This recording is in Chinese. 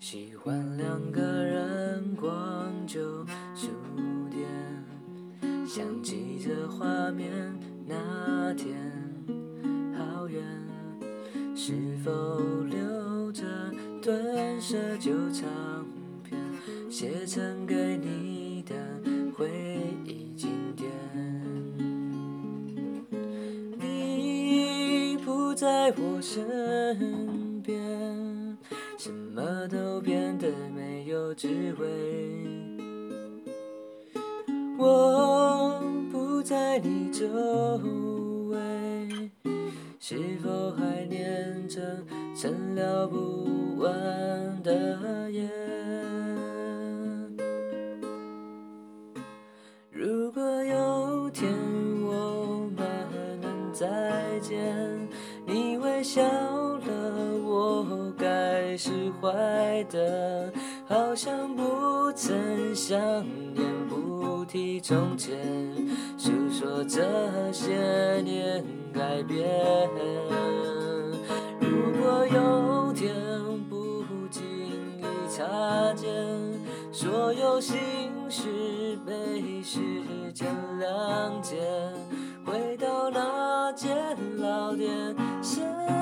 喜欢两个人逛旧书店，想起这画面那天好远，是否留着断舍旧唱片，写成给你的回忆经典？你不在我身边。边，什么都变得没有滋味。我不在你周围，是否还念着曾聊不完你微笑了，我该释怀的，好像不曾想念。不提从前，诉说这些年改变。如果有天不经意擦肩，所有心事被时间谅解，间老店。